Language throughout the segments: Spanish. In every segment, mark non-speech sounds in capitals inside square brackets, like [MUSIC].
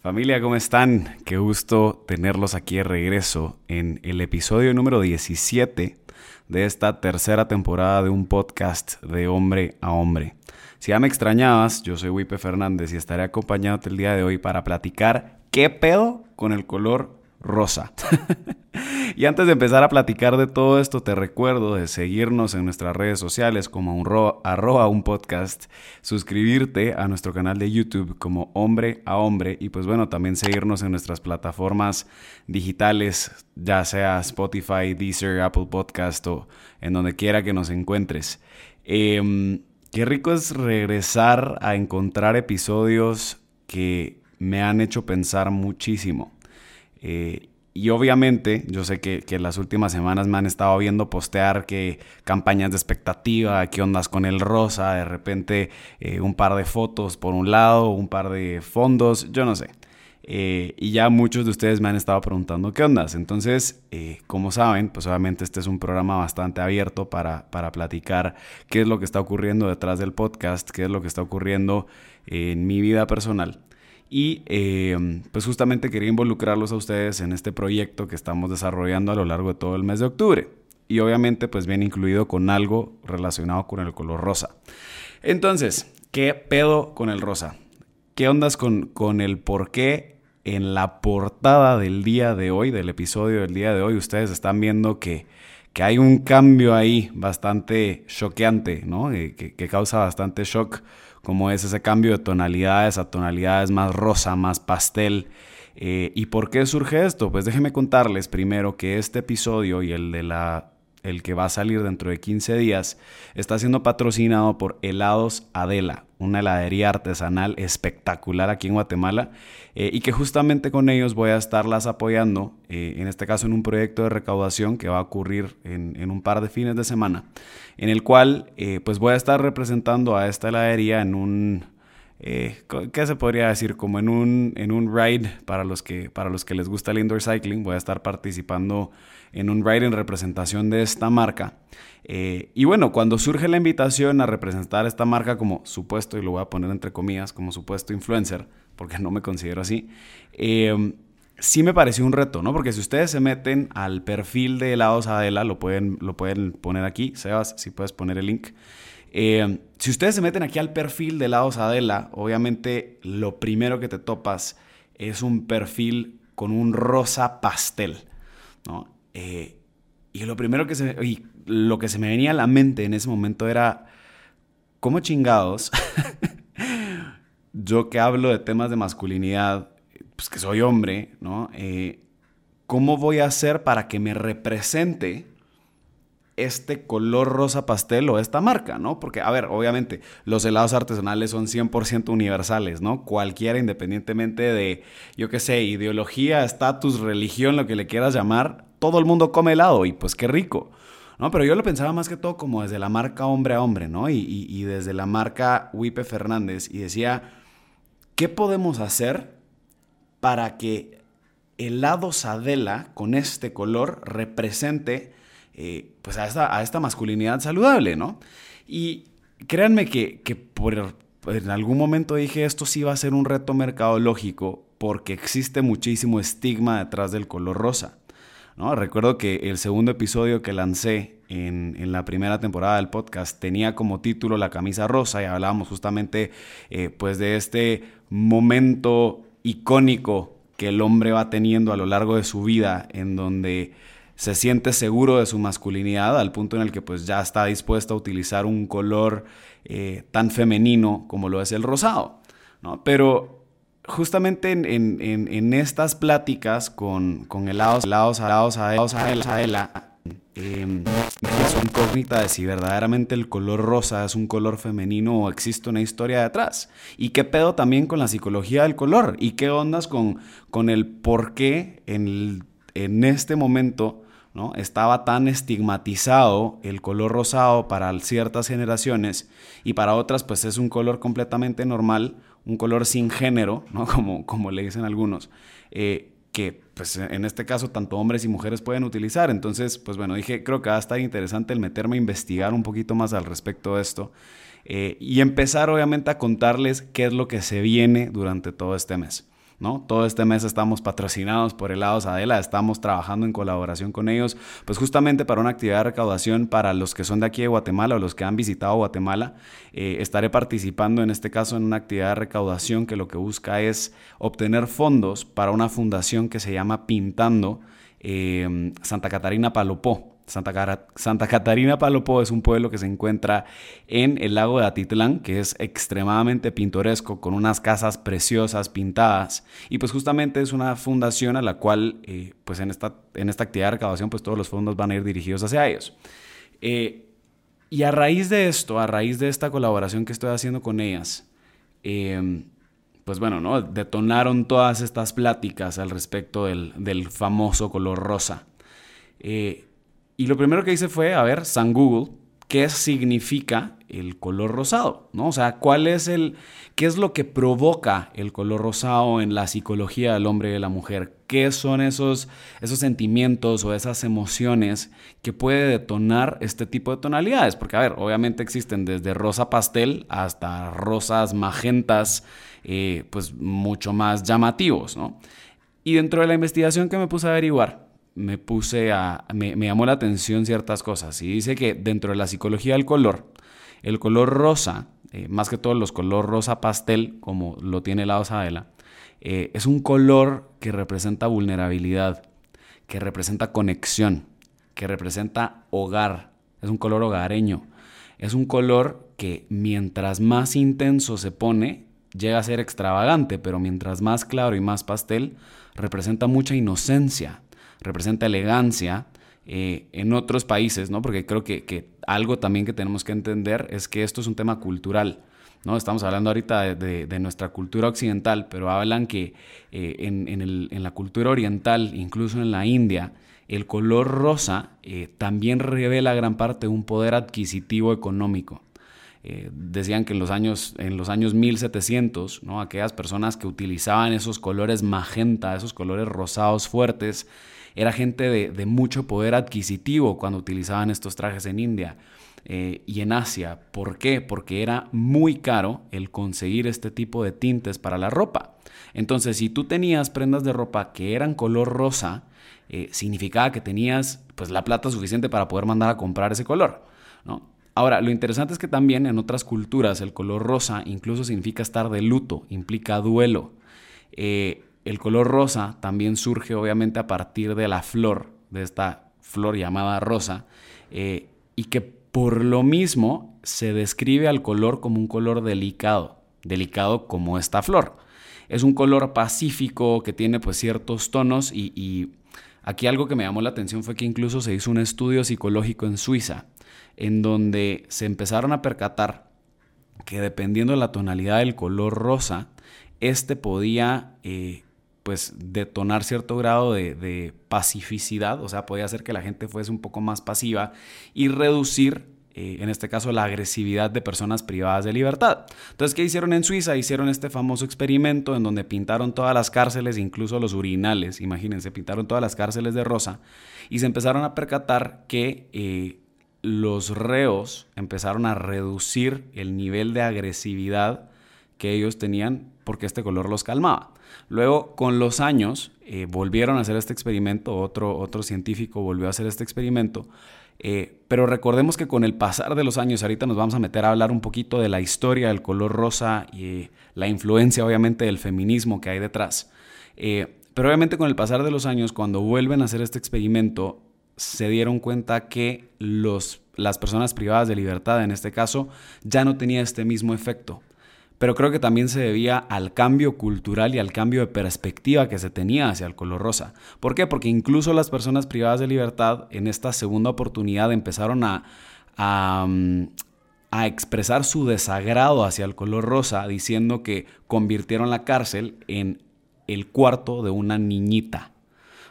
Familia, ¿cómo están? Qué gusto tenerlos aquí de regreso en el episodio número 17 de esta tercera temporada de un podcast de hombre a hombre. Si ya me extrañabas, yo soy Wipe Fernández y estaré acompañándote el día de hoy para platicar qué pedo con el color rosa. [LAUGHS] y antes de empezar a platicar de todo esto, te recuerdo de seguirnos en nuestras redes sociales como un arroba un podcast, suscribirte a nuestro canal de YouTube como hombre a hombre y pues bueno, también seguirnos en nuestras plataformas digitales, ya sea Spotify, Deezer, Apple Podcast o en donde quiera que nos encuentres. Em, qué rico es regresar a encontrar episodios que me han hecho pensar muchísimo. Eh, y obviamente, yo sé que, que, las últimas semanas me han estado viendo postear que campañas de expectativa, qué ondas con el rosa, de repente eh, un par de fotos por un lado, un par de fondos, yo no sé. Eh, y ya muchos de ustedes me han estado preguntando qué ondas. Entonces, como saben, pues obviamente este es un programa bastante abierto para, para platicar qué es lo que está ocurriendo detrás del podcast, qué es lo que está ocurriendo en mi vida personal. Y em, pues justamente quería involucrarlos a ustedes en este proyecto que estamos desarrollando a lo largo de todo el mes de octubre. Y obviamente pues viene incluido con algo relacionado con el color rosa. Entonces, ¿qué pedo con el rosa? ¿Qué ondas con, con el por qué en la portada del día de hoy, del episodio del día de hoy, ustedes están viendo que, que hay un cambio ahí bastante choqueante, ¿no? Eh, que, que causa bastante shock como es ese cambio de tonalidades a tonalidades más rosa, más pastel. Eh, ¿Y por qué surge esto? Pues déjenme contarles primero que este episodio y el de la el que va a salir dentro de 15 días, está siendo patrocinado por Helados Adela, una heladería artesanal espectacular aquí en Guatemala eh, y que justamente con ellos voy a estarlas apoyando, eh, en este caso en un proyecto de recaudación que va a ocurrir en, un par de fines de semana, en el cual eh, pues voy a estar representando a esta heladería en un... ¿Qué se podría decir? Como en un, en un ride para los, que, para los que les gusta el indoor cycling. Voy a estar participando en un ride en representación de esta marca. Eh, y bueno, cuando surge la invitación a representar esta marca como supuesto, y lo voy a poner entre comillas, como supuesto influencer, porque no me considero así, eh, sí me pareció un reto, ¿no? Porque si ustedes se meten al perfil de helados Adela, lo pueden, lo pueden poner aquí, Sebas, si puedes poner el link. Eh, si ustedes se meten aquí al perfil de helados Adela, obviamente lo primero que te topas es un perfil con un rosa pastel, ¿no? Eh, y lo primero que se, lo que se me venía a la mente en ese momento era, ¿cómo chingados? [LAUGHS] Yo que hablo de temas de masculinidad, pues que soy hombre, ¿no? Eh, ¿Cómo voy a hacer para que me represente este color rosa pastel o esta marca, ¿no? Porque, a ver, obviamente, los helados artesanales son 100% universales, ¿no? Cualquiera, independientemente de, yo qué sé, ideología, estatus, religión, lo que le quieras llamar, todo el mundo come helado y pues qué rico. ¿no? Pero yo lo pensaba más que todo como desde la marca hombre a hombre, ¿no? Y, desde la marca Wipe Fernández. Y decía, ¿qué podemos hacer para que helado Sadela con este color represente eh, pues a esta, a esta masculinidad saludable, ¿no? Y créanme que, que por, en algún momento dije esto sí va a ser un reto mercadológico porque existe muchísimo estigma detrás del color rosa. ¿no? Recuerdo que el segundo episodio que lancé en, la primera temporada del podcast tenía como título La camisa rosa y hablábamos justamente eh, pues de este momento icónico que el hombre va teniendo a lo largo de su vida en donde se siente seguro de su masculinidad al punto en el que pues ya está dispuesto a utilizar un color eh, tan femenino como lo es el rosado. ¿no? Pero justamente en, en, en, estas pláticas con, con helados, helados, helados, helados, eh, es incógnita de si verdaderamente el color rosa es un color femenino o existe una historia detrás. Y qué pedo también con la psicología del color. Y qué ondas con, con el por qué en, en este momento Estaba tan estigmatizado el color rosado para ciertas generaciones y para otras pues es un color completamente normal, un color sin género, ¿no? [LAUGHS] como, como le dicen algunos, eh, que pues en este caso tanto hombres y mujeres pueden utilizar. Entonces, pues bueno, dije, creo que va a estar interesante el meterme a investigar un poquito más al respecto de esto eh, y empezar obviamente a contarles qué es lo que se viene durante todo este mes. ¿No? Todo este mes estamos patrocinados por Helados Adela, estamos trabajando en colaboración con ellos, pues justamente para una actividad de recaudación para los que son de aquí de Guatemala o los que han visitado Guatemala. Eh, estaré participando en este caso en una actividad de recaudación que lo que busca es obtener fondos para una fundación que se llama Pintando eh, Santa Catarina Palopó. Santa, Catarina Palopó es un pueblo que se encuentra en el lago de Atitlán, que es extremadamente pintoresco, con unas casas preciosas pintadas. Y pues justamente es una fundación a la cual, eh, pues en esta, en esta actividad de recaudación, pues todos los fondos van a ir dirigidos hacia ellos. Eh, y a raíz de esto, a raíz de esta colaboración que estoy haciendo con ellas, em, pues bueno, ¿no? Detonaron todas estas pláticas al respecto del, del famoso color rosa. Eh, y lo primero que hice fue, a ver, San Google, ¿qué significa el color rosado? ¿No? O sea, ¿cuál es el, qué es lo que provoca el color rosado en la psicología del hombre y de la mujer? ¿Qué son esos, esos sentimientos o esas emociones que puede detonar este tipo de tonalidades? Porque, a ver, obviamente existen desde rosa pastel hasta rosas magentas, eh, pues mucho más llamativos, ¿no? Y dentro de la investigación que me puse a averiguar, me puse a, me, llamó la atención ciertas cosas. Y dice que dentro de la psicología del color, el color rosa, eh, más que todo los color rosa pastel, como lo tiene la Osadela, eh, es un color que representa vulnerabilidad, que representa conexión, que representa hogar, es un color hogareño, es un color que mientras más intenso se pone, llega a ser extravagante, pero mientras más claro y más pastel, representa mucha inocencia, representa elegancia eh, en otros países, ¿no? Porque creo que, algo también que tenemos que entender es que esto es un tema cultural. ¿no? Estamos hablando ahorita de, nuestra cultura occidental, pero hablan que eh, en, la cultura oriental, incluso en la India, el color rosa eh, también revela gran parte de un poder adquisitivo económico. decían que en los años, en los años 1700, ¿no? aquellas personas que utilizaban esos colores magenta, esos colores rosados fuertes, era gente de, mucho poder adquisitivo cuando utilizaban estos trajes en India eh, y en Asia. ¿Por qué? Porque era muy caro el conseguir este tipo de tintes para la ropa. Entonces, si tú tenías prendas de ropa que eran color rosa, eh, significaba que tenías pues, la plata suficiente para poder mandar a comprar ese color. Ahora, lo interesante es que también en otras culturas el color rosa incluso significa estar de luto, implica duelo. Eh, el color rosa también surge obviamente a partir de la flor, de esta flor llamada rosa, eh, y que por lo mismo se describe al color como un color delicado, delicado como esta flor. Es un color pacífico que tiene pues ciertos tonos y, aquí algo que me llamó la atención fue que incluso se hizo un estudio psicológico en Suiza, en donde se empezaron a percatar que dependiendo de la tonalidad del color rosa, este podía eh, pues detonar cierto grado de, pacificidad, o sea, podía hacer que la gente fuese un poco más pasiva y reducir, eh, en este caso, la agresividad de personas privadas de libertad. Entonces, ¿qué hicieron en Suiza? Hicieron este famoso experimento en donde pintaron todas las cárceles, incluso los urinales, imagínense, pintaron todas las cárceles de rosa y se empezaron a percatar que... Eh, los reos empezaron a reducir el nivel de agresividad que ellos tenían porque este color los calmaba. Luego, con los años, eh, volvieron a hacer este experimento, otro, otro científico volvió a hacer este experimento, eh, pero recordemos que con el pasar de los años, ahorita nos vamos a meter a hablar un poquito de la historia del color rosa y eh, la influencia obviamente del feminismo que hay detrás. pero obviamente con el pasar de los años, cuando vuelven a hacer este experimento, se dieron cuenta que los, las personas privadas de libertad, en este caso, ya no tenía este mismo efecto. Pero creo que también se debía al cambio cultural y al cambio de perspectiva que se tenía hacia el color rosa. ¿Por qué? Porque incluso las personas privadas de libertad en esta segunda oportunidad empezaron a, a, expresar su desagrado hacia el color rosa diciendo que convirtieron la cárcel en el cuarto de una niñita.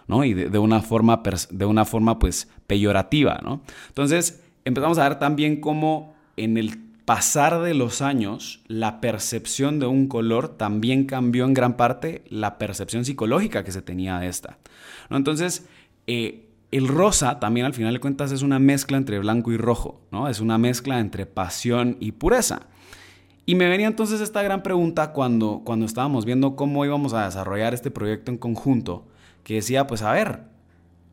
¿no? Y de, una forma, de una forma pues peyorativa, ¿no? Entonces empezamos a ver también cómo en el pasar de los años la percepción de un color también cambió en gran parte la percepción psicológica que se tenía de esta, ¿no? Entonces, eh, el rosa también al final de cuentas es una mezcla entre blanco y rojo, ¿no? Es una mezcla entre pasión y pureza. Y me venía entonces esta gran pregunta cuando, cuando estábamos viendo cómo íbamos a desarrollar este proyecto en conjunto, que decía, pues a ver,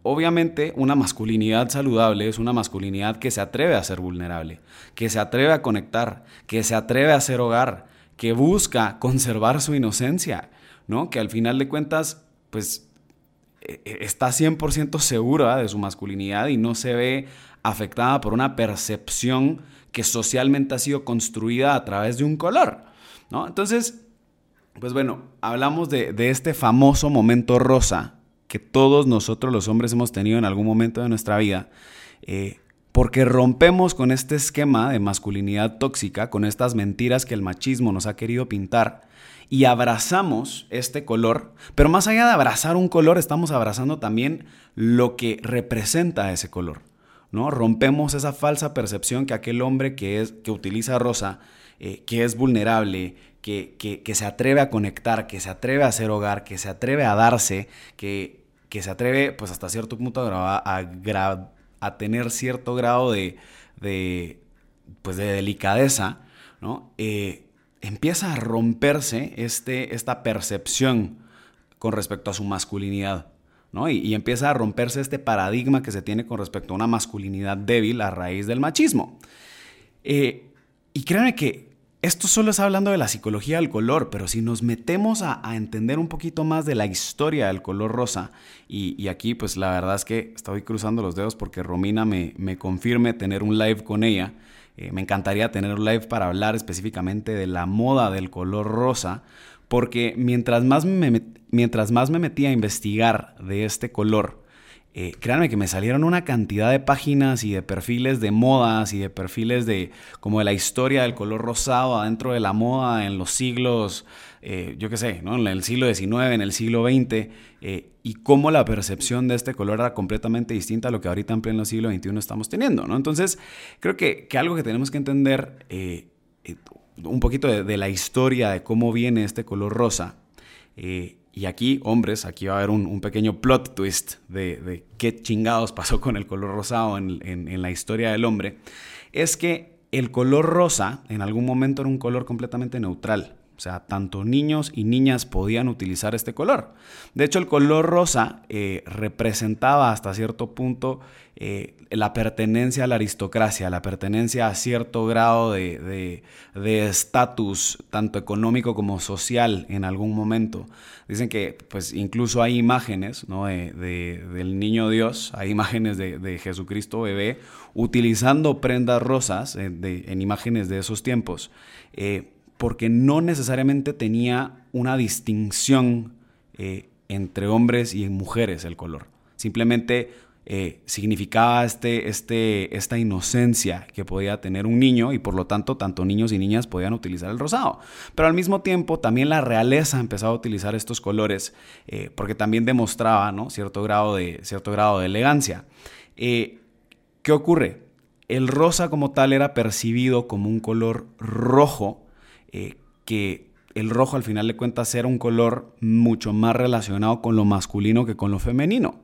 obviamente una masculinidad saludable es una masculinidad que se atreve a ser vulnerable, que se atreve a conectar, que se atreve a ser hogar, que busca conservar su inocencia, ¿no? Que al final de cuentas, pues e, e, está 100% segura de su masculinidad y no se ve afectada por una percepción que socialmente ha sido construida a través de un color, ¿no? Entonces, pues bueno, hablamos de, este famoso momento rosa que todos nosotros los hombres hemos tenido en algún momento de nuestra vida, eh, porque rompemos con este esquema de masculinidad tóxica, con estas mentiras que el machismo nos ha querido pintar, y abrazamos este color, pero más allá de abrazar un color, estamos abrazando también lo que representa ese color. ¿no? Rompemos esa falsa percepción que aquel hombre que, es, que utiliza rosa, eh, que es vulnerable, que, que, se atreve a conectar, que se atreve a hacer hogar, que se atreve a darse, que, que se atreve pues hasta cierto punto a, a, tener cierto grado de, pues, de delicadeza, ¿no? Eh, empieza a romperse este, esta percepción con respecto a su masculinidad. Y, empieza a romperse este paradigma que se tiene con respecto a una masculinidad débil a raíz del machismo. Eh, y créanme que esto solo está hablando de la psicología del color, pero si nos metemos a, entender un poquito más de la historia del color rosa, y, aquí pues la verdad es que estoy cruzando los dedos porque Romina me, me confirme tener un live con ella, eh, me encantaría tener un live para hablar específicamente de la moda del color rosa, porque mientras más me, mientras más me metí a investigar de este color, eh, créanme que me salieron una cantidad de páginas y de perfiles de modas y de perfiles de como de la historia del color rosado adentro de la moda en los siglos, eh, yo qué sé, ¿no? en el siglo XIX, en el siglo XX, eh, y cómo la percepción de este color era completamente distinta a lo que ahorita en pleno siglo XXI estamos teniendo. ¿no? Entonces, creo que, que algo que tenemos que entender un poquito de, la historia de cómo viene este color rosa. Y aquí, hombres, aquí va a haber un, pequeño plot twist de, qué chingados pasó con el color rosado en, en, la historia del hombre. Es que el color rosa en algún momento era un color completamente neutral. O sea, tanto niños y niñas podían utilizar este color. De hecho, el color rosa eh, representaba hasta cierto punto eh, la pertenencia a la aristocracia, la pertenencia a cierto grado de estatus, tanto económico como social en algún momento. Dicen que pues incluso hay imágenes ¿no? de, del niño Dios, hay imágenes de, Jesucristo bebé utilizando prendas rosas eh, en imágenes de esos tiempos. Porque no necesariamente tenía una distinción eh, entre hombres y mujeres el color. Simplemente eh, significaba este, este, esta inocencia que podía tener un niño y por lo tanto tanto niños y niñas podían utilizar el rosado. Pero al mismo tiempo también la realeza empezaba a utilizar estos colores eh, porque también demostraba ¿no? cierto, grado de, cierto grado de elegancia. ¿Qué ocurre? El rosa como tal era percibido como un color rojo eh, que el rojo al final de cuentas era un color mucho más relacionado con lo masculino que con lo femenino.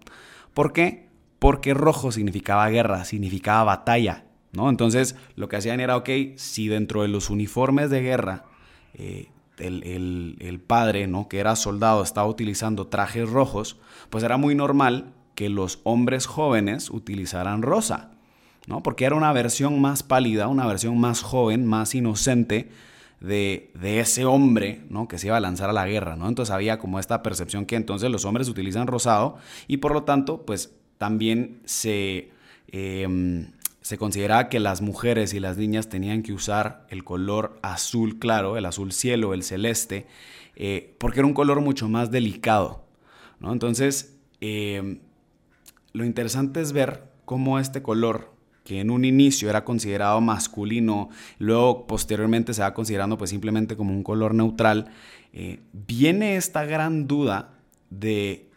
¿Por qué? Porque rojo significaba guerra, significaba batalla, ¿no? Entonces lo que hacían era, ok, si dentro de los uniformes de guerra eh, el, el, padre, ¿no? Que era soldado, estaba utilizando trajes rojos, pues era muy normal que los hombres jóvenes utilizaran rosa, ¿no? Porque era una versión más pálida, una versión más joven, más inocente de, ese hombre ¿no? que se iba a lanzar a la guerra. ¿no? Entonces había como esta percepción que entonces los hombres utilizan rosado y por lo tanto, pues también se, em, se consideraba que las mujeres y las niñas tenían que usar el color azul claro, el azul cielo, el celeste, eh, porque era un color mucho más delicado. ¿no? Entonces, em, lo interesante es ver cómo este color que en un inicio era considerado masculino, luego posteriormente se va considerando pues simplemente como un color neutral, eh, viene esta gran duda de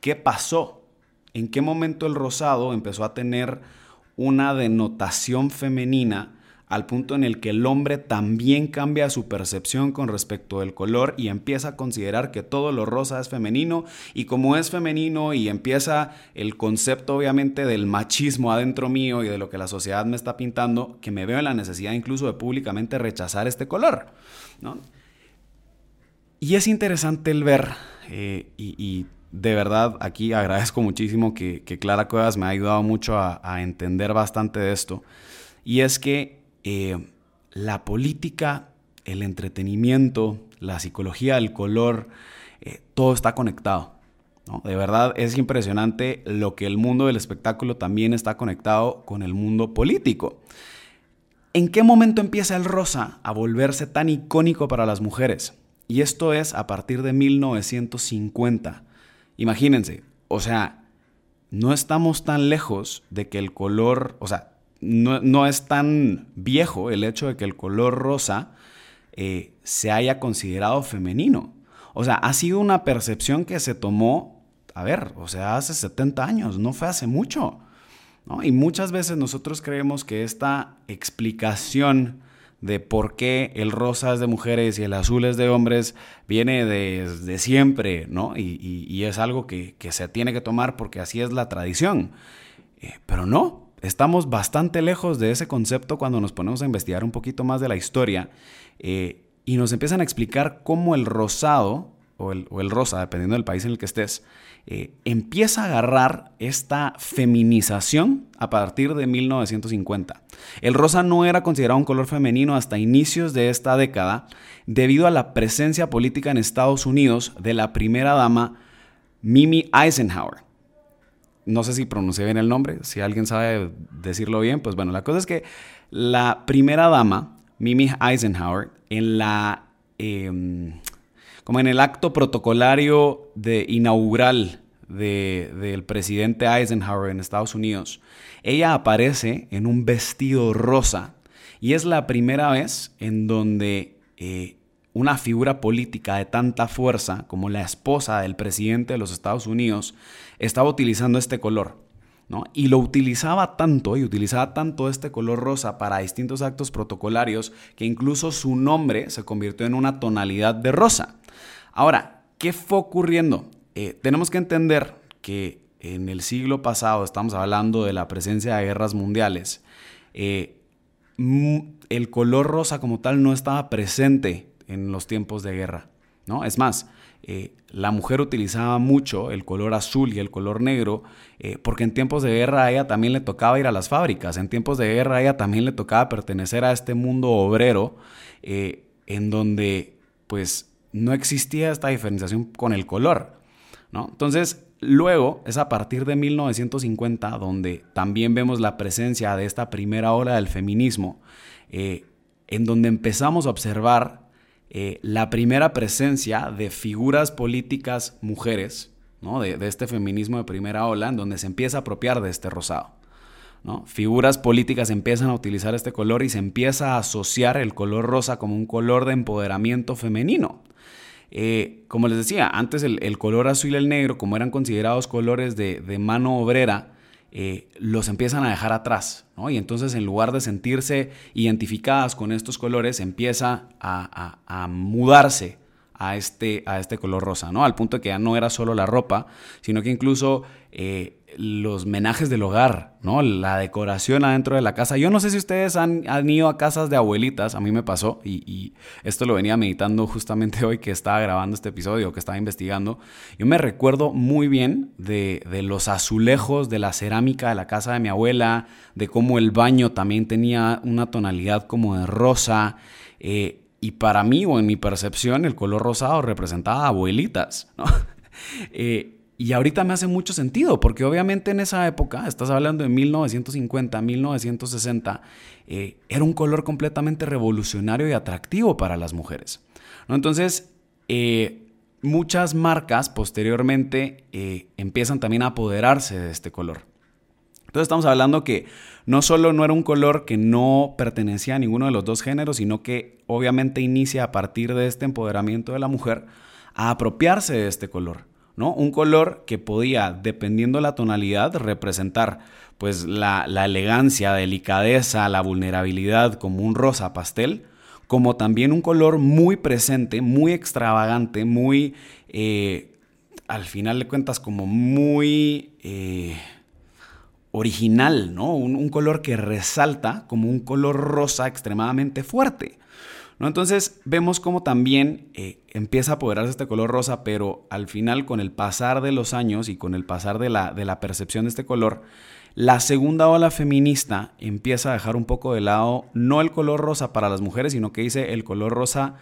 qué pasó, en qué momento el rosado empezó a tener una denotación femenina al punto en el que el hombre también cambia su percepción con respecto del color y empieza a considerar que todo lo rosa es femenino y como es femenino y empieza el concepto obviamente del machismo adentro mío y de lo que la sociedad me está pintando, que me veo en la necesidad incluso de públicamente rechazar este color. Y es interesante el ver, eh, y, de verdad aquí agradezco muchísimo que, Clara Cuevas me ha ayudado mucho a, a entender bastante de esto, y es que eh, la política, el entretenimiento, la psicología del color, eh, todo está conectado. De verdad es impresionante lo que el mundo del espectáculo también está conectado con el mundo político. ¿En qué momento empieza el rosa a volverse tan icónico para las mujeres? Y esto es a partir de 1950. Imagínense, o sea, no estamos tan lejos de que el color, o sea, no, es tan viejo el hecho de que el color rosa eh, se haya considerado femenino. O sea, ha sido una percepción que se tomó, a ver, o sea, hace 70 años, no fue hace mucho. Y muchas veces nosotros creemos que esta explicación de por qué el rosa es de mujeres y el azul es de hombres viene desde siempre, ¿no? Y, es algo que, se tiene que tomar porque así es la tradición. Eh, pero no, estamos bastante lejos de ese concepto cuando nos ponemos a investigar un poquito más de la historia eh, y nos empiezan a explicar cómo el rosado, o el, rosa, dependiendo del país en el que estés, eh, empieza a agarrar esta feminización a partir de 1950. El rosa no era considerado un color femenino hasta inicios de esta década debido a la presencia política en Estados Unidos de la primera dama Mimi Eisenhower no sé si pronuncié bien el nombre, si alguien sabe decirlo bien, pues bueno, la cosa es que la primera dama, Mimi Eisenhower, en la... Em, como en el acto protocolario de inaugural del presidente Eisenhower en Estados Unidos, ella aparece en un vestido rosa y es la primera vez en donde eh, una figura política de tanta fuerza como la esposa del presidente de los Estados Unidos estaba utilizando este color. ¿no? Y lo utilizaba tanto y utilizaba tanto este color rosa para distintos actos protocolarios que incluso su nombre se convirtió en una tonalidad de rosa. Ahora, ¿qué fue ocurriendo? Eh, tenemos que entender que en el siglo pasado, estamos hablando de la presencia de guerras mundiales, eh, el color rosa como tal no estaba presente en los tiempos de guerra. ¿no? Es más, eh, la mujer utilizaba mucho el color azul y el color negro eh, porque en tiempos de guerra a ella también le tocaba ir a las fábricas, en tiempos de guerra a ella también le tocaba pertenecer a este mundo obrero eh, en donde pues no existía esta diferenciación con el color. Entonces, luego es a partir de 1950 donde también vemos la presencia de esta primera ola del feminismo, en donde empezamos a observar eh, la primera presencia de figuras políticas mujeres, ¿no? de, este feminismo de primera ola, en donde se empieza a apropiar de este rosado. ¿no? Figuras políticas empiezan a utilizar este color y se empieza a asociar el color rosa como un color de empoderamiento femenino. Eh, como les decía, antes el, color azul y el negro, como eran considerados colores de, de mano obrera, eh, los empiezan a dejar atrás, Y entonces en lugar de sentirse identificadas con estos colores, empieza a, mudarse a este, a este color rosa, ¿no? Al punto de que ya no era solo la ropa, sino que incluso eh, los menajes del hogar, ¿no? La decoración adentro de la casa. Yo no sé si ustedes han, ido a casas de abuelitas, a mí me pasó, y, esto lo venía meditando justamente [LAUGHS] hoy que estaba grabando este episodio, que estaba investigando. Yo me recuerdo muy bien de, los azulejos, de la cerámica de la casa de mi abuela, de cómo el baño también tenía una tonalidad como de rosa. Eh, y para mí, o en mi percepción, el color rosado representaba abuelitas, ¿no? [LAUGHS] Eh, y ahorita me hace mucho sentido, porque obviamente en esa época, estás hablando de 1950, 1960, eh, era un color completamente revolucionario y atractivo para las mujeres. Entonces, eh, muchas marcas posteriormente eh, empiezan también a apoderarse de este color. Entonces estamos hablando que no solo no era un color que no pertenecía a ninguno de los dos géneros, sino que obviamente inicia a partir de este empoderamiento de la mujer a apropiarse de este color. ¿No? Un color que podía, dependiendo la tonalidad, representar pues la, elegancia, delicadeza, la vulnerabilidad como un rosa pastel, como también un color muy presente, muy extravagante, muy, eh, al final de cuentas, como muy eh, original, ¿no? Un, color que resalta como un color rosa extremadamente fuerte. ¿no? Entonces vemos cómo también eh, empieza a apoderarse este color rosa, pero al final con el pasar de los años y con el pasar de la, de la percepción de este color, la segunda ola feminista empieza a dejar un poco de lado no el color rosa para las mujeres, sino que dice el color rosa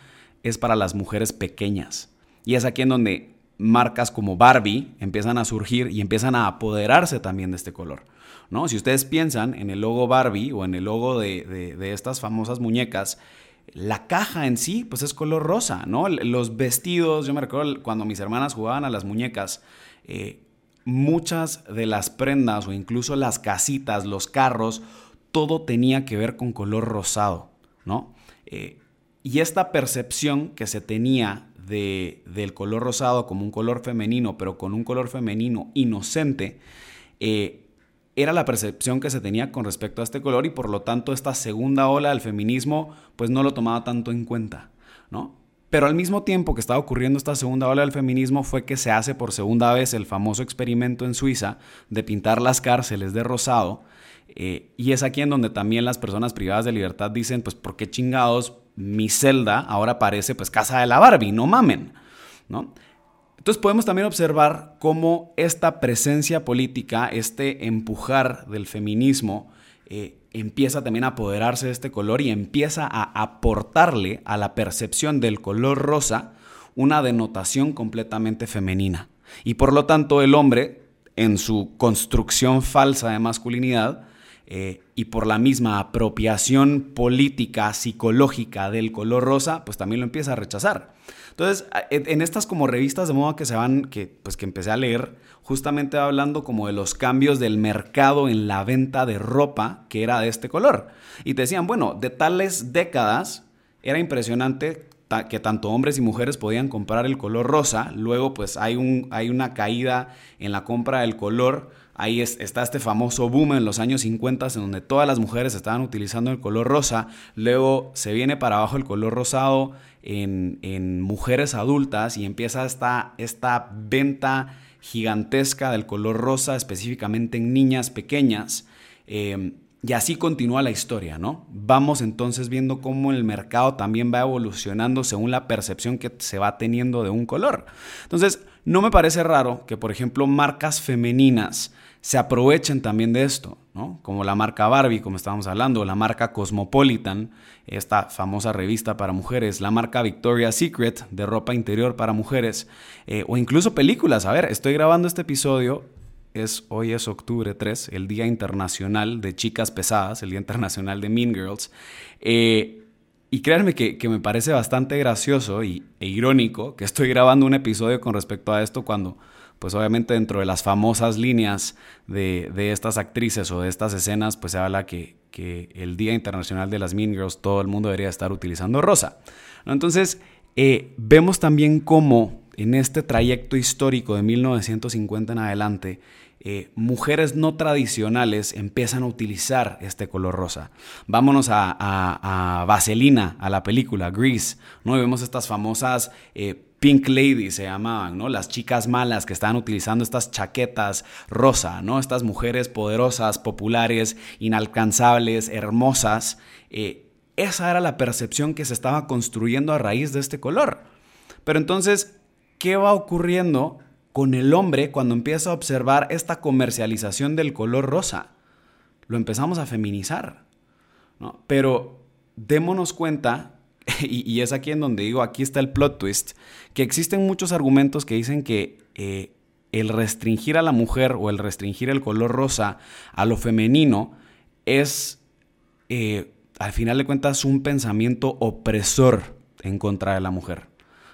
es para las mujeres pequeñas. Y es aquí en donde marcas como Barbie empiezan a surgir y empiezan a apoderarse también de este color. ¿No? Si ustedes piensan en el logo Barbie o en el logo de, de estas famosas muñecas, la caja en sí, pues es color rosa, ¿no? Los vestidos, yo me recuerdo cuando mis hermanas jugaban a las muñecas, eh, muchas de las prendas o incluso las casitas, los carros, todo tenía que ver con color rosado, ¿no? Eh, y esta percepción que se tenía de, del color rosado como un color femenino, pero con un color femenino inocente, eh, era la percepción que se tenía con respecto a este color y por lo tanto esta segunda ola del feminismo pues no lo tomaba tanto en cuenta, ¿no? Pero al mismo tiempo que estaba ocurriendo esta segunda ola del feminismo fue que se hace por segunda vez el famoso experimento en Suiza de pintar las cárceles de rosado eh, y es aquí en donde también las personas privadas de libertad dicen pues ¿por qué chingados mi celda ahora parece pues casa de la Barbie? No mamen, ¿no? Entonces podemos también observar cómo esta presencia política, este empujar del feminismo, eh, empieza también a apoderarse de este color y empieza a aportarle a la percepción del color rosa una denotación completamente femenina. Y por lo tanto el hombre, en su construcción falsa de masculinidad, eh, y por la misma apropiación política, psicológica del color rosa, pues también lo empieza a rechazar. Entonces, en estas como revistas de moda que se van, que pues que empecé a leer, justamente hablando como de los cambios del mercado en la venta de ropa que era de este color. Y te decían, bueno, de tales décadas era impresionante que tanto hombres y mujeres podían comprar el color rosa, luego pues hay, un, hay una caída en la compra del color, ahí está este famoso boom en los años 50 en donde todas las mujeres estaban utilizando el color rosa, luego se viene para abajo el color rosado, en, mujeres adultas y empieza esta, venta gigantesca del color rosa, específicamente en niñas pequeñas. Em, y así continúa la historia, ¿no? Vamos entonces viendo cómo el mercado también va evolucionando según la percepción que se va teniendo de un color. Entonces, no me parece raro que, por ejemplo, marcas femeninas se aprovechen también de esto, ¿no? Como la marca Barbie, como estábamos hablando, la marca Cosmopolitan, esta famosa revista para mujeres, la marca Victoria's Secret de ropa interior para mujeres, eh, o incluso películas. A ver, estoy grabando este episodio, es, hoy es octubre 3, el Día Internacional de Chicas Pesadas, el Día Internacional de Mean Girls. Eh, y créanme que, me parece bastante gracioso y, e irónico que estoy grabando un episodio con respecto a esto cuando pues obviamente dentro de las famosas líneas de, estas actrices o de estas escenas, pues se habla que, el Día Internacional de las Mean Girls todo el mundo debería estar utilizando rosa. Entonces, eh, vemos también cómo en este trayecto histórico de 1950 en adelante, eh, mujeres no tradicionales empiezan a utilizar este color rosa. Vámonos a, a, Vaselina, a la película Grease, ¿no? vemos estas famosas eh, Pink Lady se llamaban, ¿no? Las chicas malas que estaban utilizando estas chaquetas rosa, ¿no? Estas mujeres poderosas, populares, inalcanzables, hermosas. Eh, esa era la percepción que se estaba construyendo a raíz de este color. Pero entonces, ¿qué va ocurriendo con el hombre cuando empieza a observar esta comercialización del color rosa? Lo empezamos a feminizar, ¿no? Pero démonos cuenta [LAUGHS] y, es aquí en donde digo, aquí está el plot twist, que existen muchos argumentos que dicen que eh, el restringir a la mujer o el restringir el color rosa a lo femenino es, eh, al final de cuentas, un pensamiento opresor en contra de la mujer.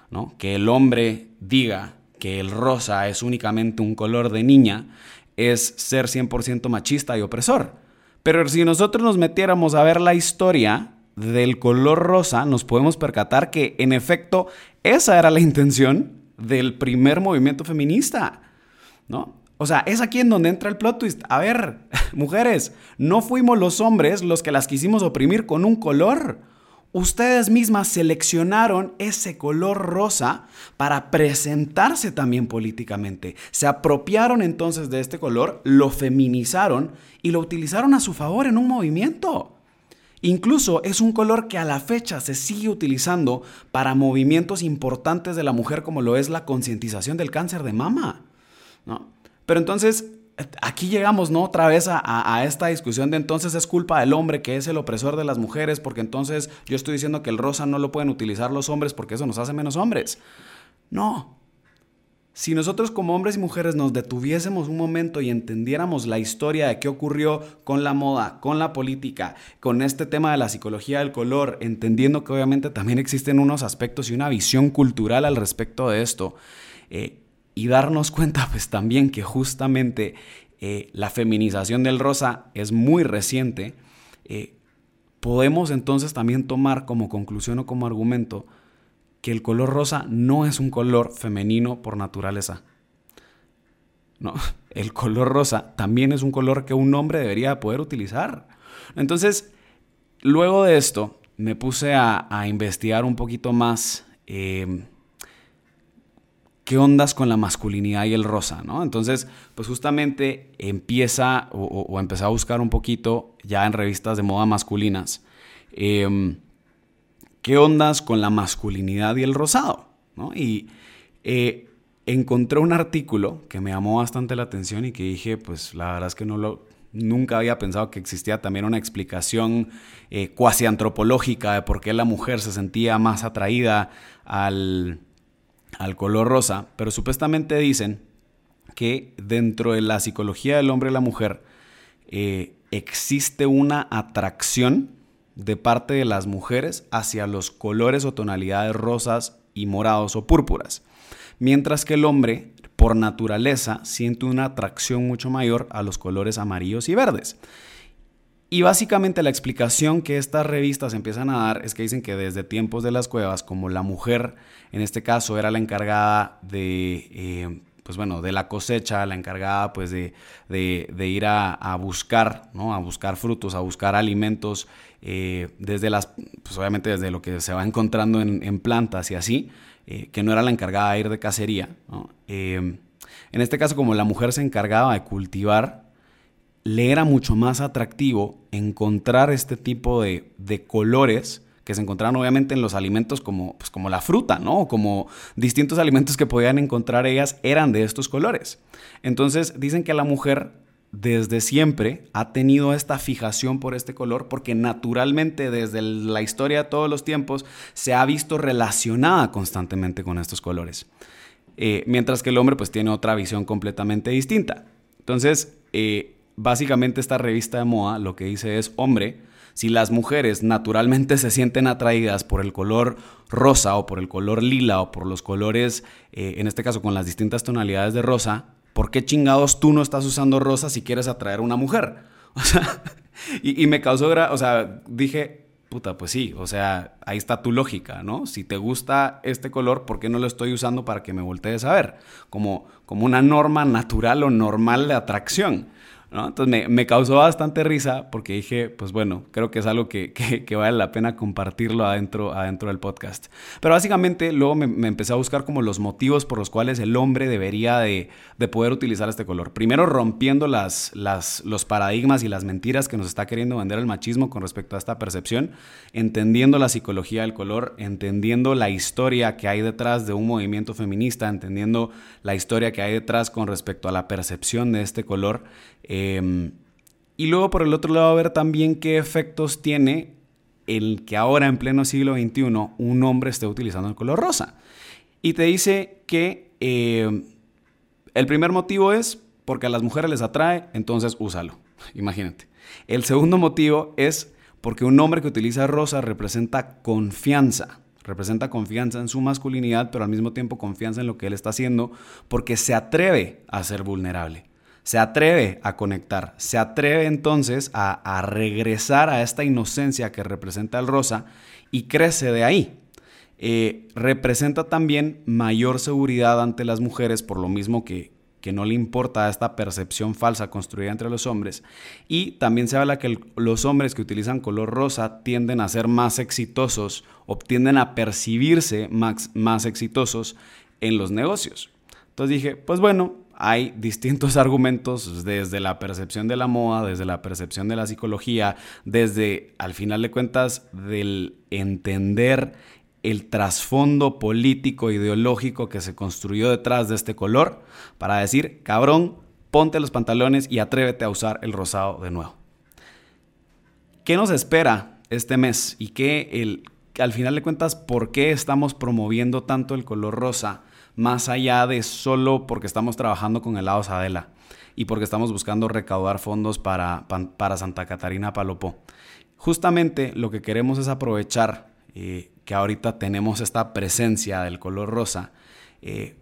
¿no? Que el hombre diga que el rosa es únicamente un color de niña es ser 100% machista y opresor. Pero si nosotros nos metiéramos a ver la historia del color rosa, nos podemos percatar que en efecto esa era la [LAUGHS] intención del primer movimiento feminista. ¿no? O sea, es aquí en donde entra el plot twist. A ver, [LAUGHS] mujeres, no fuimos los hombres los que las quisimos oprimir con un color. Ustedes mismas seleccionaron ese color rosa para presentarse también políticamente. Se apropiaron entonces de este color, lo feminizaron y lo utilizaron a su favor en un movimiento. Incluso es un color que a la fecha se sigue utilizando para movimientos importantes de la mujer como lo es la concientización del cáncer de mama. ¿no? Pero entonces, aquí llegamos, ¿no? Otra vez a, esta discusión de entonces es culpa del hombre que es el opresor de las mujeres, porque entonces yo estoy diciendo que el rosa no lo pueden utilizar los hombres porque eso nos hace menos hombres. No. Si nosotros como hombres y mujeres nos detuviésemos un momento y entendiéramos la historia de qué ocurrió con la moda, con la política, con este tema de la psicología del color, entendiendo que obviamente también existen unos aspectos y una visión cultural al respecto de esto, eh, y darnos cuenta [LAUGHS] pues también que justamente eh, la feminización del rosa es muy reciente, eh, podemos entonces también tomar como conclusión o como argumento que el color rosa no es un color femenino por naturaleza. No, [LAUGHS] el color rosa también es un color que un hombre debería poder utilizar. Entonces, luego de esto, me puse a, investigar un poquito más eh, qué ondas con la masculinidad y el rosa, ¿no? Entonces, pues justamente empieza o, empezó a buscar un poquito ya en revistas de moda masculinas, em, qué ondas con la masculinidad y el rosado, ¿no? Y eh, encontré un artículo que me llamó bastante la atención y que dije, pues la verdad es que no lo, nunca había pensado que existía también una explicación eh, cuasi antropológica de por qué la mujer se sentía más atraída al al color rosa, pero supuestamente dicen que dentro de la psicología del hombre y la mujer eh, existe una atracción de parte de las mujeres hacia los colores o tonalidades rosas y morados o púrpuras, mientras que el hombre por naturaleza siente una atracción mucho mayor a los colores amarillos y verdes. Y básicamente la explicación que estas revistas empiezan a dar es que dicen que desde tiempos de las cuevas, como la mujer en este caso era la encargada de, eh, pues bueno, de la cosecha, la encargada pues de, ir a, buscar, ¿no? A buscar frutos, a buscar alimentos, eh, desde las, pues obviamente desde lo que se va encontrando en, plantas y así, eh, que no era la encargada de ir de cacería, en este caso, como la mujer se encargaba de cultivar le era mucho más atractivo encontrar este tipo de, colores que se encontraban obviamente en los alimentos como, pues como la fruta, ¿no? Como distintos alimentos que podían encontrar ellas eran de estos colores. Entonces dicen que la mujer desde siempre ha tenido esta fijación por este color porque naturalmente desde la historia de todos los tiempos se ha visto relacionada constantemente con estos colores. Eh, mientras que el hombre pues tiene otra visión completamente distinta. Entonces, eh, básicamente esta revista de moda lo que dice es, hombre, si las mujeres naturalmente se sienten atraídas por el color rosa o por el color lila o por los colores, eh, en este caso con las distintas tonalidades de rosa, ¿por qué chingados tú no estás usando rosa si quieres atraer a una mujer? [LAUGHS] O sea, y, me causó, o sea, dije, puta, pues sí, o sea, ahí está tu lógica, ¿no? Si te gusta este color, ¿por qué no lo estoy usando para que me voltees a ver? Como, como una norma natural o normal de atracción. Entonces me, causó bastante risa porque dije, pues bueno, creo que es algo que, vale la pena compartirlo adentro, adentro del podcast. Pero básicamente luego me, empecé a buscar como los motivos por los cuales el hombre debería de, poder utilizar este color. Primero rompiendo las, las, los paradigmas y las mentiras que nos está queriendo vender el machismo con respecto a esta percepción, entendiendo la psicología del color, entendiendo la historia que hay detrás de un movimiento feminista, entendiendo la historia que hay detrás con respecto a la percepción de este color. Em, y luego por el otro lado ver también qué efectos tiene el que ahora en pleno siglo XXI un hombre esté utilizando el color rosa. Y te dice que em, El primer motivo es porque a las mujeres les atrae, entonces úsalo. [LAUGHS] Imagínate. El segundo motivo es porque un hombre que utiliza rosa representa confianza. Representa confianza en su masculinidad, pero al mismo tiempo confianza en lo que él está haciendo, porque se atreve a ser vulnerable. Se atreve a conectar, se atreve entonces a, regresar a esta inocencia que representa el rosa y crece de ahí. Eh, representa también mayor seguridad ante las mujeres, por lo mismo que, que no le importa esta percepción falsa construida entre los hombres. Y también se habla que los hombres que utilizan color rosa tienden a ser más exitosos o tienden a percibirse más, más exitosos en los negocios. Entonces dije, pues bueno, hay distintos [LAUGHS] argumentos desde la percepción de la moda, desde la percepción de la psicología, desde, al final de cuentas, del entender el trasfondo político, ideológico que se construyó detrás de este color para decir, cabrón, ponte los pantalones y atrévete a usar el rosado de nuevo. ¿Qué nos espera este mes? Y qué el, al final de cuentas, ¿por qué estamos promoviendo tanto el color rosa? Más allá de solo porque estamos trabajando con el lado Sadela y porque estamos buscando recaudar fondos para, para Santa Catarina Palopó. Justamente lo que queremos es aprovechar eh, que ahorita tenemos esta presencia del color rosa, eh,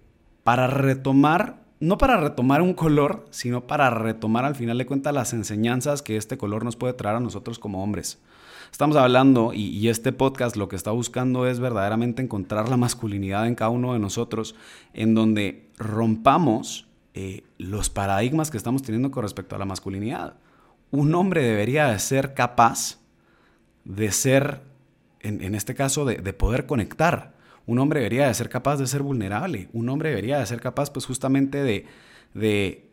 para retomar, no para retomar un color, sino para retomar al final de cuentas las enseñanzas que este color nos puede traer a nosotros como hombres. Estamos hablando y, este podcast lo que está buscando es verdaderamente encontrar la masculinidad en cada uno de nosotros, en donde rompamos eh, los paradigmas que estamos teniendo con respecto a la masculinidad. Un hombre debería de ser capaz de ser en, este caso, de, poder conectar. Un hombre debería de ser capaz de ser vulnerable. Un hombre debería de ser capaz, pues, justamente de, de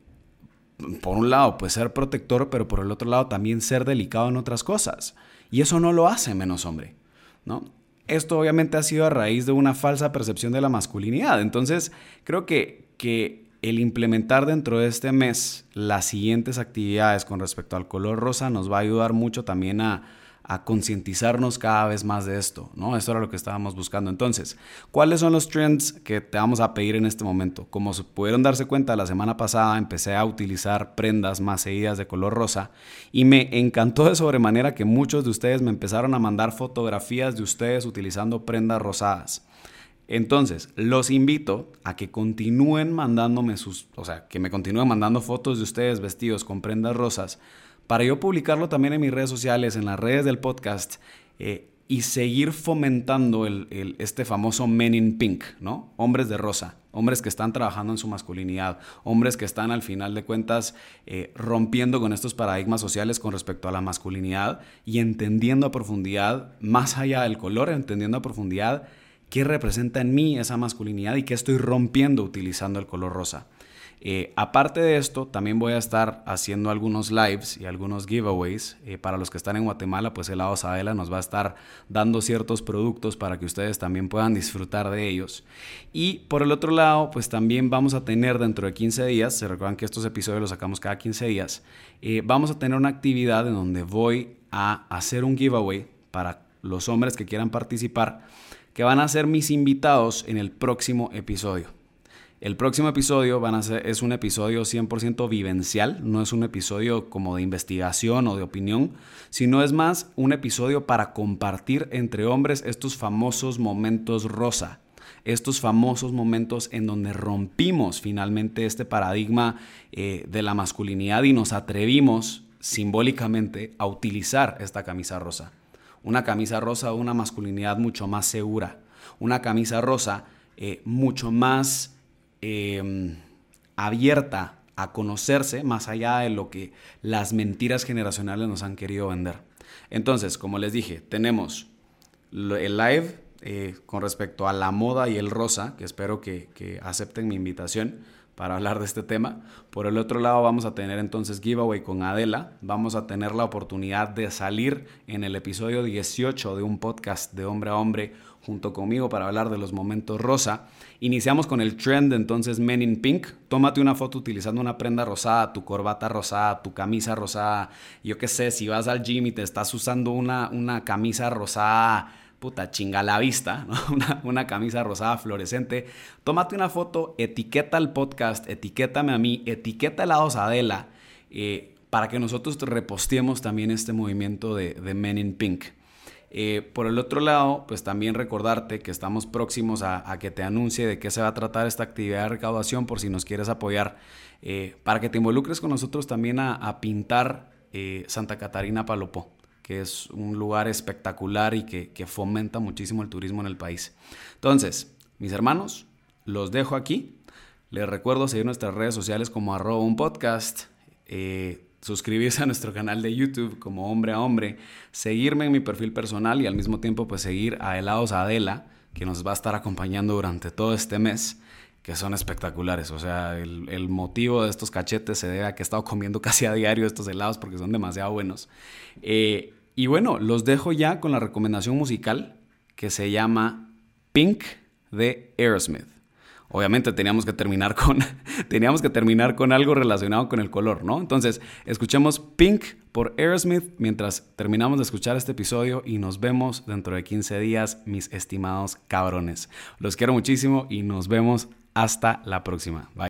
por un lado, pues ser protector, pero por el otro lado también ser delicado en otras cosas. Y eso no lo hace menos hombre, ¿no? Esto obviamente ha sido a raíz de una falsa percepción de la masculinidad. Entonces, creo que, que el implementar dentro de este mes las siguientes actividades con respecto al color rosa nos va a ayudar mucho también a, a concientizarnos cada vez más de esto, ¿no? Esto era lo que estábamos buscando. Entonces, ¿cuáles son los trends que te vamos a pedir en este momento? Como se pudieron darse cuenta, la semana pasada empecé a utilizar prendas más seguidas de color rosa y me encantó de sobremanera que muchos de ustedes me empezaron a mandar fotografías de ustedes utilizando prendas rosadas. Entonces, los invito a que continúen mandándome sus, o sea, que me continúen mandando fotos de ustedes vestidos con prendas rosas para yo publicarlo también en mis redes sociales, en las redes del podcast eh, y seguir fomentando este famoso Men in Pink, ¿no? Hombres de rosa, hombres que están trabajando en su masculinidad, hombres que están al final de cuentas eh, rompiendo con estos paradigmas sociales con respecto a la masculinidad y entendiendo a profundidad, más allá del color, entendiendo a profundidad qué representa en mí esa masculinidad y qué estoy rompiendo utilizando el color rosa. Eh, aparte de esto, también voy a estar haciendo algunos lives y algunos giveaways. Eh, para los que están en Guatemala, pues el lado Sabela nos va a estar dando ciertos productos para que ustedes también puedan disfrutar de ellos. Y por el otro lado, pues también vamos a tener dentro de 15 días, se recuerdan que estos episodios los sacamos cada 15 días, eh, vamos a tener una actividad en donde voy a hacer un giveaway para los hombres que quieran participar, que van a ser mis invitados en el próximo episodio. El próximo episodio a ser, es un episodio 100% vivencial, no es un episodio como de investigación o de opinión, sino es más un episodio para compartir entre hombres estos famosos momentos rosa, estos famosos momentos en donde rompimos finalmente este paradigma eh, de la masculinidad y nos atrevimos simbólicamente a utilizar esta camisa rosa. Una camisa rosa, una masculinidad mucho más segura, una camisa rosa eh, mucho más Em, abierta a conocerse más allá de lo que las mentiras generacionales nos han querido vender. Entonces, como les dije, tenemos el live eh, con respecto a la moda y el rosa, que espero que, que acepten mi invitación para hablar de este tema. Por el otro lado vamos a tener entonces giveaway con Adela. Vamos a tener la oportunidad de salir en el episodio 18 de un podcast de hombre a hombre junto conmigo para hablar de los momentos rosa. Iniciamos con el trend entonces Men in Pink. Tómate una foto utilizando una prenda rosada, tu corbata rosada, tu camisa rosada. Yo qué sé, si vas al gym y te estás usando una, una camisa rosada puta chinga la vista, [LAUGHS] una, una, camisa rosada fluorescente. Tómate una foto, etiqueta el podcast, etiquétame a mí, etiqueta helados Adela, eh, para que nosotros reposteemos también este movimiento de, de Men in Pink. Eh, por el otro lado, pues también recordarte que estamos próximos a, que te anuncie de qué se va a tratar esta actividad de recaudación por si nos quieres apoyar, eh, para que te involucres con nosotros también a, pintar eh, Santa Catarina Palopó, que es un lugar espectacular y que, fomenta muchísimo el turismo en el país. Entonces, mis hermanos, los dejo aquí. Les recuerdo seguir nuestras redes sociales como arroba un podcast suscribirse a nuestro canal de YouTube como hombre a hombre, seguirme en mi perfil personal y al mismo tiempo pues seguir a Helados Adela, que nos va a estar acompañando durante todo este mes, que son espectaculares. O sea, el, motivo de estos cachetes se debe a que he estado comiendo [LAUGHS] casi a diario estos helados porque son demasiado buenos. Eh, y bueno, los dejo ya con la recomendación musical que se llama Pink de Aerosmith obviamente teníamos que terminar con, [LAUGHS] teníamos que terminar con algo relacionado con el color, ¿no? Entonces, escuchemos Pink por Aerosmith mientras terminamos de escuchar este episodio y nos vemos dentro de 15 días, mis estimados cabrones. Los quiero muchísimo y nos vemos hasta la próxima. Bye.